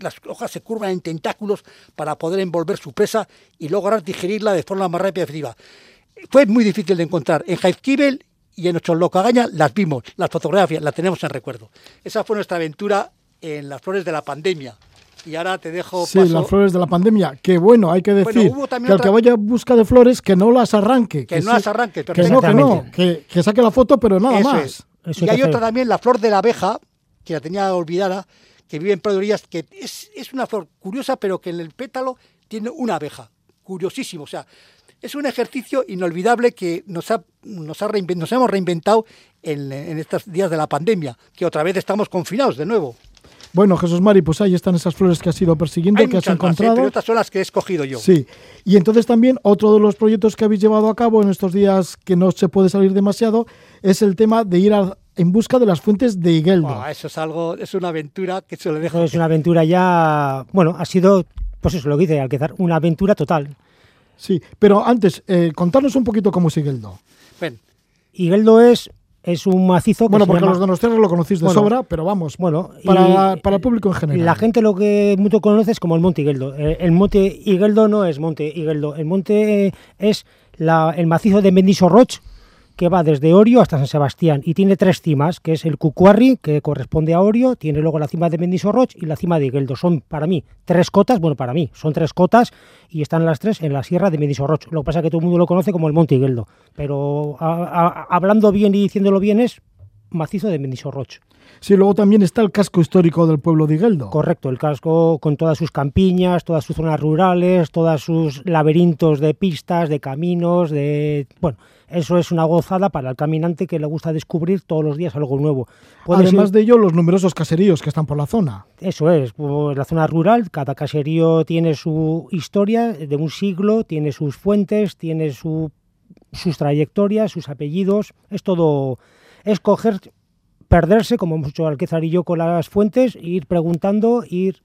las hojas se curvan en tentáculos para poder envolver su presa y lograr digerirla de forma más rápida y efectiva. Fue muy difícil de encontrar. En Jaizkibel y en Ocholocagaña las vimos, las fotografías, las tenemos en recuerdo. Esa fue nuestra aventura en las flores de la pandemia. Y ahora te dejo Sí, las flores de la pandemia. Que bueno, hay que decir que el que vaya en busca de flores, que no las arranque. Que, no las arranque, que no, que no, que, saque la foto, pero nada más. y hay otra también, la flor de la abeja, que la tenía olvidada, que vive en praderías, que es, es, una flor curiosa, pero que en el pétalo tiene una abeja. Curiosísimo. O sea, es un ejercicio inolvidable que nos, ha, nos, ha nos hemos reinventado en, en estos días de la pandemia, que otra vez estamos confinados de nuevo. Bueno, Jesús Mari, pues ahí están esas flores que has ido persiguiendo, que has ¿eh? encontrado. pero estas son las que he escogido yo. Sí. Y entonces también otro de los proyectos que habéis llevado a cabo en estos días que no se puede salir demasiado es el tema de ir a, en busca de las fuentes de Higueldo. eso es algo, es una aventura que se le deja. Es una aventura ya, bueno, ha sido, pues eso lo que dice, al quedar una aventura total. Sí, pero antes, eh, contarnos un poquito cómo es Higueldo. Ven. Higueldo es es un macizo que Bueno, porque los donostiarras lo conocéis de sobra, pero vamos, bueno, para, para, el público en general. La gente lo que mucho conoce es como el Monte Higueldo. Eh, el, Monte Higueldo no es Monte Higueldo. El monte es la, el macizo de Roch que va desde Orio hasta San Sebastián y tiene tres cimas, que es el Cucuarri, que corresponde a Orio, tiene luego la cima de Mendisorroch y la cima de Igueldo. Son para mí tres cotas, bueno, para mí son tres cotas y están las tres en la sierra de Mendisorroch. Lo que pasa es que todo el mundo lo conoce como el Monte Igueldo, pero hablando bien y diciéndolo bien es macizo de Mendisorroch. Sí, luego también está el casco histórico del pueblo de Igueldo. Correcto, el casco con todas sus campiñas, todas sus zonas rurales, todos sus laberintos de pistas, de caminos, de... Bueno, eso es una gozada para el caminante que le gusta descubrir todos los días algo nuevo. Además de ello, los numerosos caseríos que están por la zona. Eso es, pues, la zona rural, cada caserío tiene su historia de un siglo, tiene sus fuentes, tiene su, sus trayectorias, sus apellidos, es todo, escoger, perderse, como hemos hecho Alquezar y yo con las fuentes, ir preguntando, ir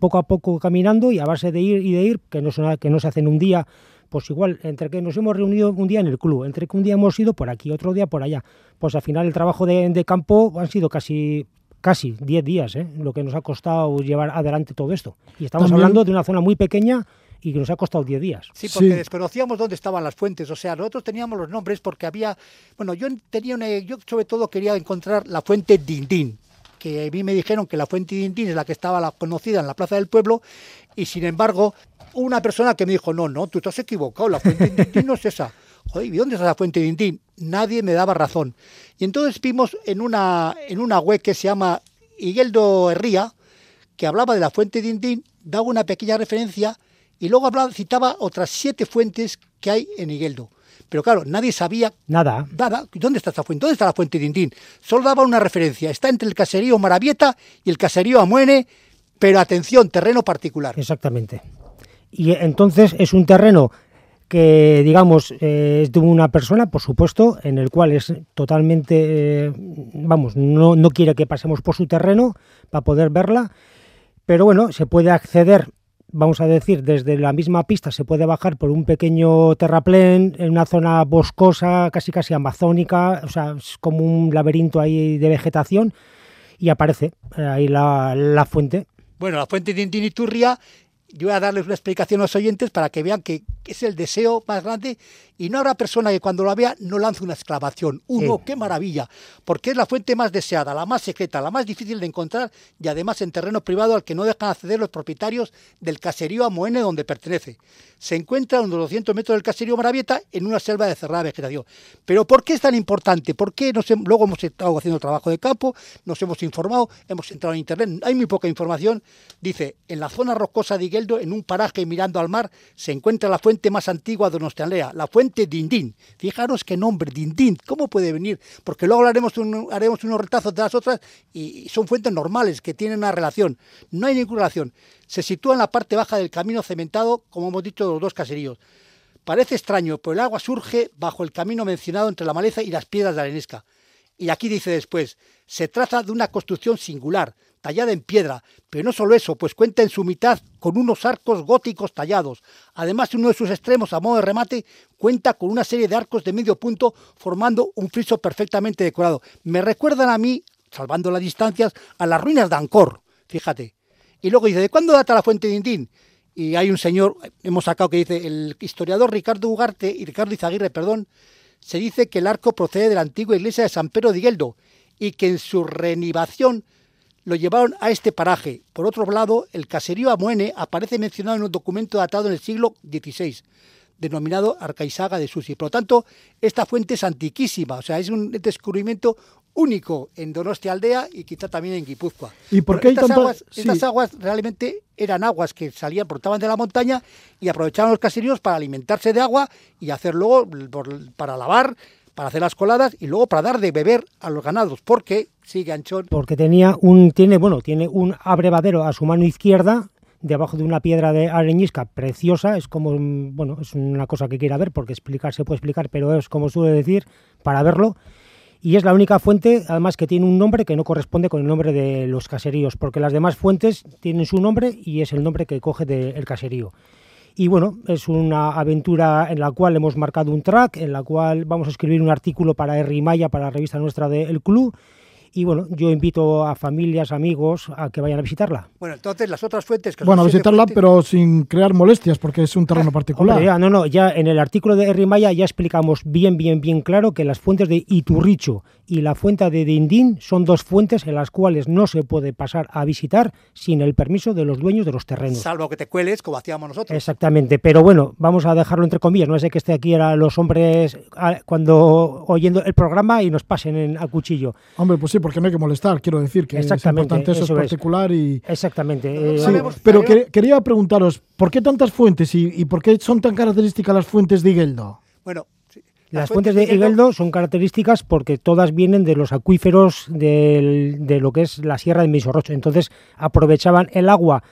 poco a poco caminando y a base de ir y de ir, que no, que no se hace en un día, pues igual, entre que nos hemos reunido un día en el club, entre que un día hemos ido por aquí, otro día por allá, pues al final el trabajo de, campo han sido casi casi 10 días, ¿eh? lo que nos ha costado llevar adelante todo esto. Y estamos hablando de una zona muy pequeña y que nos ha costado 10 días. Sí, porque desconocíamos dónde estaban las fuentes, o sea, nosotros teníamos los nombres porque había, bueno, yo tenía una, yo sobre todo quería encontrar la fuente Dindín, que a mí me dijeron que la fuente Dindín es la que estaba la, conocida en la Plaza del Pueblo y sin embargo una persona que me dijo, no, no, tú estás equivocado, la fuente Dindín no es esa. Joder, ¿y dónde está la fuente Dindín? Nadie me daba razón. Y entonces vimos en una, en una web que se llama Higueldo Herría, que hablaba de la fuente Dindín, daba una pequeña referencia y luego hablaba, citaba otras siete fuentes que hay en Higueldo. Pero claro, nadie sabía nada. nada. ¿Dónde está esta fuente? ¿Dónde está la fuente Dindín? Solo daba una referencia. Está entre el caserío Maravieta y el caserío Amuene, pero atención, terreno particular. Exactamente. Y entonces es un terreno que digamos eh, es de una persona, por supuesto, en el cual es totalmente, eh, vamos, no, no quiere que pasemos por su terreno para poder verla, pero bueno, se puede acceder, vamos a decir, desde la misma pista se puede bajar por un pequeño terraplén en una zona boscosa, casi casi amazónica, o sea, es como un laberinto ahí de vegetación y aparece eh, ahí la, fuente. Bueno, la fuente de Indiniturria yo voy a darles una explicación a los oyentes para que vean que es el deseo más grande y no habrá persona que cuando la vea no lance una exclamación. ¡Uno, Sí. qué maravilla! Porque es la fuente más deseada, la más secreta, la más difícil de encontrar y además en terreno privado al que no dejan acceder los propietarios del caserío Amoene donde pertenece. Se encuentra a unos 200 metros del caserío Maravieta en una selva de cerrada vegetación. Pero ¿por qué es tan importante? ¿Por qué nos luego hemos estado haciendo trabajo de campo, nos hemos informado, hemos entrado en internet, hay muy poca información. Dice, en la zona rocosa de Igueldo, en un paraje mirando al mar, se encuentra la fuente más antigua de Donostialdea, la fuente Dindín. Fijaros qué nombre, Dindín, ¿cómo puede venir? Porque luego haremos, un- unos retazos de las otras y son fuentes normales que tienen una relación. No hay ninguna relación. Se sitúa en la parte baja del camino cementado, como hemos dicho, de los dos caseríos. Parece extraño, pero el agua surge bajo el camino mencionado entre la maleza y las piedras de arenisca. Y aquí dice después, se trata de una construcción singular, tallada en piedra, pero no solo eso, pues cuenta en su mitad con unos arcos góticos tallados. Además, uno de sus extremos, a modo de remate, cuenta con una serie de arcos de medio punto formando un friso perfectamente decorado. Me recuerdan a mí, salvando las distancias, a las ruinas de Angkor, fíjate. Y luego dice, ¿de cuándo data la fuente de Indín? Y hay un señor, hemos sacado que dice, el historiador Ricardo Ugarte y Ricardo Izaguirre, perdón, se dice que el arco procede de la antigua iglesia de San Pedro de Higueldo y que en su renovación lo llevaron a este paraje. Por otro lado, el caserío Amuene aparece mencionado en un documento datado en el siglo XVI, denominado Arcaisaga de Susi. Por lo tanto, esta fuente es antiquísima, o sea, es un descubrimiento único en Donostia Aldea y quizá también en Guipúzcoa. ¿Y por qué hay estas, aguas, sí. estas aguas realmente eran aguas que salían, brotaban de la montaña y aprovechaban los caseríos para alimentarse de agua y hacer luego por- para lavar, para hacer las coladas y luego para dar de beber a los ganados, porque, sigue Anchón, porque tenía un tiene bueno tiene un abrevadero a su mano izquierda debajo de una piedra de areñisca preciosa es como bueno es una cosa que quiera ver porque explicar se puede explicar pero es como suele decir para verlo y es la única fuente además que tiene un nombre que no corresponde con el nombre de los caseríos porque las demás fuentes tienen su nombre y es el nombre que coge del caserío y bueno, es una aventura en la cual hemos marcado un track, en la cual vamos a escribir un artículo para R. Maya, para la revista nuestra del club. Y bueno, yo invito a familias, amigos a que vayan a visitarla. Bueno, entonces las otras fuentes que son Bueno, a visitarla, fuentes- pero sin crear molestias, porque es un terreno particular. Hombre, ya, no, no, ya en el artículo de R. Maya ya explicamos bien, bien, bien claro que las fuentes de Iturricho y la fuente de Dindín son dos fuentes en las cuales no se puede pasar a visitar sin el permiso de los dueños de los terrenos. salvo que te cueles como hacíamos nosotros. Exactamente, pero bueno, vamos a dejarlo entre comillas. No sé que esté aquí ahora los hombres ah, cuando oyendo el programa y nos pasen en, a cuchillo. Hombre, pues sí, porque no hay que molestar, quiero decir que es Exactamente, importante, eso, eso es es. particular y... Exactamente. eh, Sí, sabemos, pero pero- que- quería preguntaros, ¿por qué tantas fuentes y, y por qué son tan características las fuentes de Igueldo? Bueno, sí, Las fuentes de Higueldo son características porque todas vienen de los acuíferos del- de lo que es la sierra de Misorrocho. Entonces aprovechaban el agua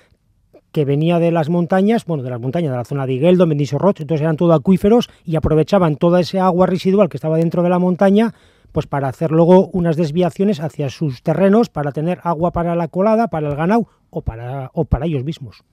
que venía de las montañas, bueno, de las montañas, de la zona de Higueldo, Mendizorroch, entonces eran todo acuíferos y aprovechaban toda ese agua residual que estaba dentro de la montaña pues para hacer luego unas desviaciones hacia sus terrenos para tener agua para la colada, para el ganado o para, o para ellos mismos.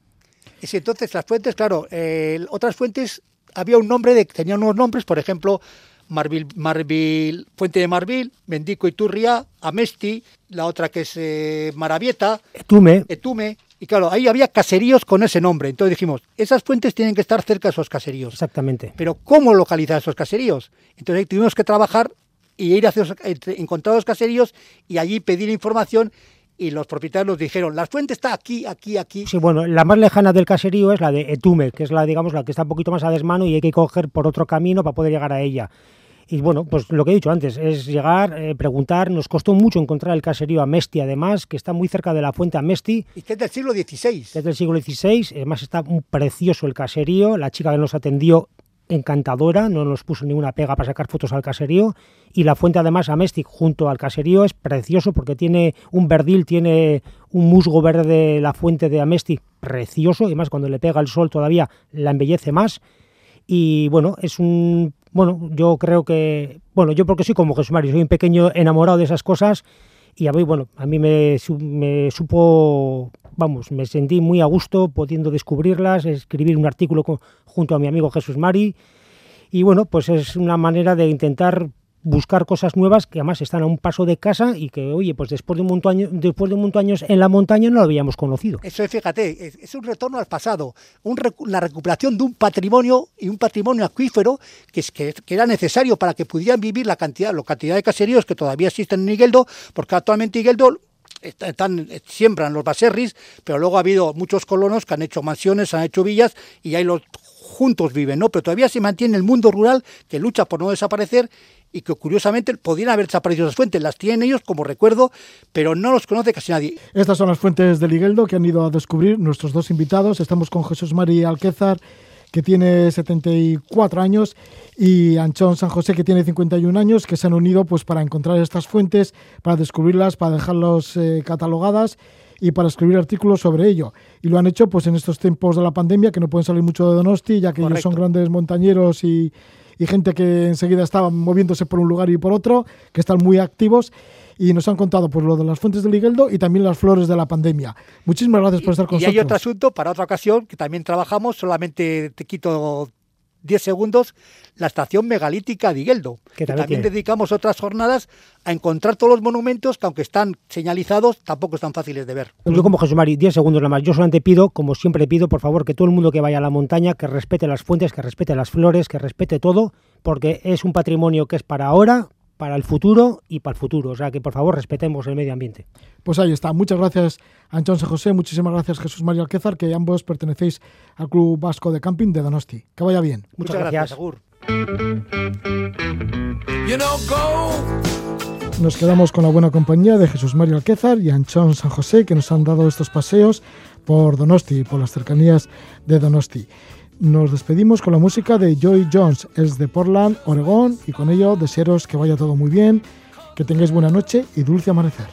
Y si entonces las fuentes, claro, eh, otras fuentes había un nombre, de, tenían unos nombres, por ejemplo, Marvil, Marvil, Fuente de Marvil, Mendico Iturria, Amesti, la otra que es eh, Maravieta, Tume, Etume, y claro, ahí había caseríos con ese nombre. Entonces dijimos, esas fuentes tienen que estar cerca de esos caseríos. exactamente. Pero ¿cómo localizar esos caseríos? Entonces ahí tuvimos que trabajar y ir hacia entre- encontrar los caseríos y allí pedir información y los propietarios nos dijeron, la fuente está aquí, aquí, aquí. Sí, bueno, la más lejana del caserío es la de Etume, que es la, digamos, la que está un poquito más a desmano y hay que coger por otro camino para poder llegar a ella. Y bueno, pues lo que he dicho antes, es llegar, eh, preguntar, nos costó mucho encontrar el caserío Amesti, además, que está muy cerca de la fuente Amesti, Y que es del siglo XVI. que es del siglo XVI, además está un precioso el caserío, la chica que nos atendió encantadora, no nos puso ninguna pega para sacar fotos al caserío y la fuente además Amesti junto al caserío es precioso porque tiene un verdil, tiene un musgo verde la fuente de Amesti precioso y más cuando le pega el sol todavía la embellece más Y bueno, es un. Bueno, yo creo que. Bueno, yo porque soy como Jesús Mario, soy un pequeño enamorado de esas cosas. Y a mí, bueno, a mí me supo. Vamos, me sentí muy a gusto pudiendo descubrirlas, escribir un artículo junto a mi amigo Jesús Mari. Y bueno, pues es una manera de intentar buscar cosas nuevas que además están a un paso de casa y que, oye, pues después de un montón, después de un montón años en la montaña no lo habíamos conocido. Eso es, fíjate, es, un retorno al pasado, la recuperación de un patrimonio y un patrimonio acuífero que, es, que, era necesario para que pudieran vivir la cantidad, la cantidad de caseríos que todavía existen en Igueldo, porque actualmente Igueldo están, siembran los baserris, pero luego ha habido muchos colonos que han hecho mansiones, han hecho villas y ahí los juntos viven, ¿no? Pero todavía se mantiene el mundo rural que lucha por no desaparecer y que curiosamente podrían haber desaparecido esas fuentes. Las tienen ellos como recuerdo, pero no los conoce casi nadie. Estas son las fuentes del Igueldo que han ido a descubrir nuestros dos invitados. Estamos con Jesús María Alquézar, que tiene 74 años, y Anchón San José, que tiene 51 años, que se han unido pues, para encontrar estas fuentes, para descubrirlas, para dejarlas eh, catalogadas y para escribir artículos sobre ello. Y lo han hecho pues en estos tiempos de la pandemia, que no pueden salir mucho de Donosti, ya que ellos son grandes montañeros y, y gente que enseguida estaba moviéndose por un lugar y por otro, que están muy activos y nos han contado pues lo de las fuentes del Igueldo y también las flores de la pandemia. Muchísimas gracias por estar con nosotros. Y hay otro asunto para otra ocasión que también trabajamos, solamente te quito 10 segundos la estación megalítica de Igueldo. Que también, dedicamos otras jornadas a encontrar todos los monumentos que aunque están señalizados tampoco están fáciles de ver. Yo como Jesús Mari, 10 segundos nada más. Yo solamente pido, como siempre pido, por favor, que todo el mundo que vaya a la montaña, que respete las fuentes, que respete las flores, que respete todo, porque es un patrimonio que es para ahora, para el futuro y para el futuro. O sea que por favor respetemos el medio ambiente. Pues ahí está. Muchas gracias, Anchón José. Muchísimas gracias, Jesús María Alquézar, que ambos pertenecéis al Club Vasco de Camping de Donosti. Que vaya bien. Muchas, gracias. Nos quedamos con la buena compañía de Jesús Mario Alquézar y Anchón San José, que nos han dado estos paseos por Donosti, por las cercanías de Donosti. Nos despedimos con la música de Joy Jones, es de Portland, Oregón, y con ello desearos que vaya todo muy bien, que tengáis buena noche y dulce amanecer.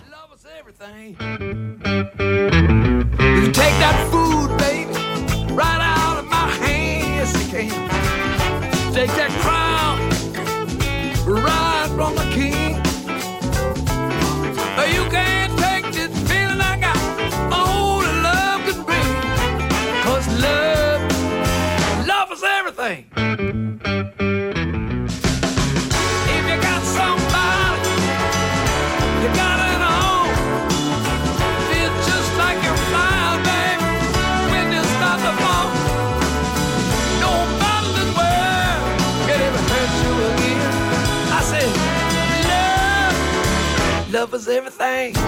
Everything.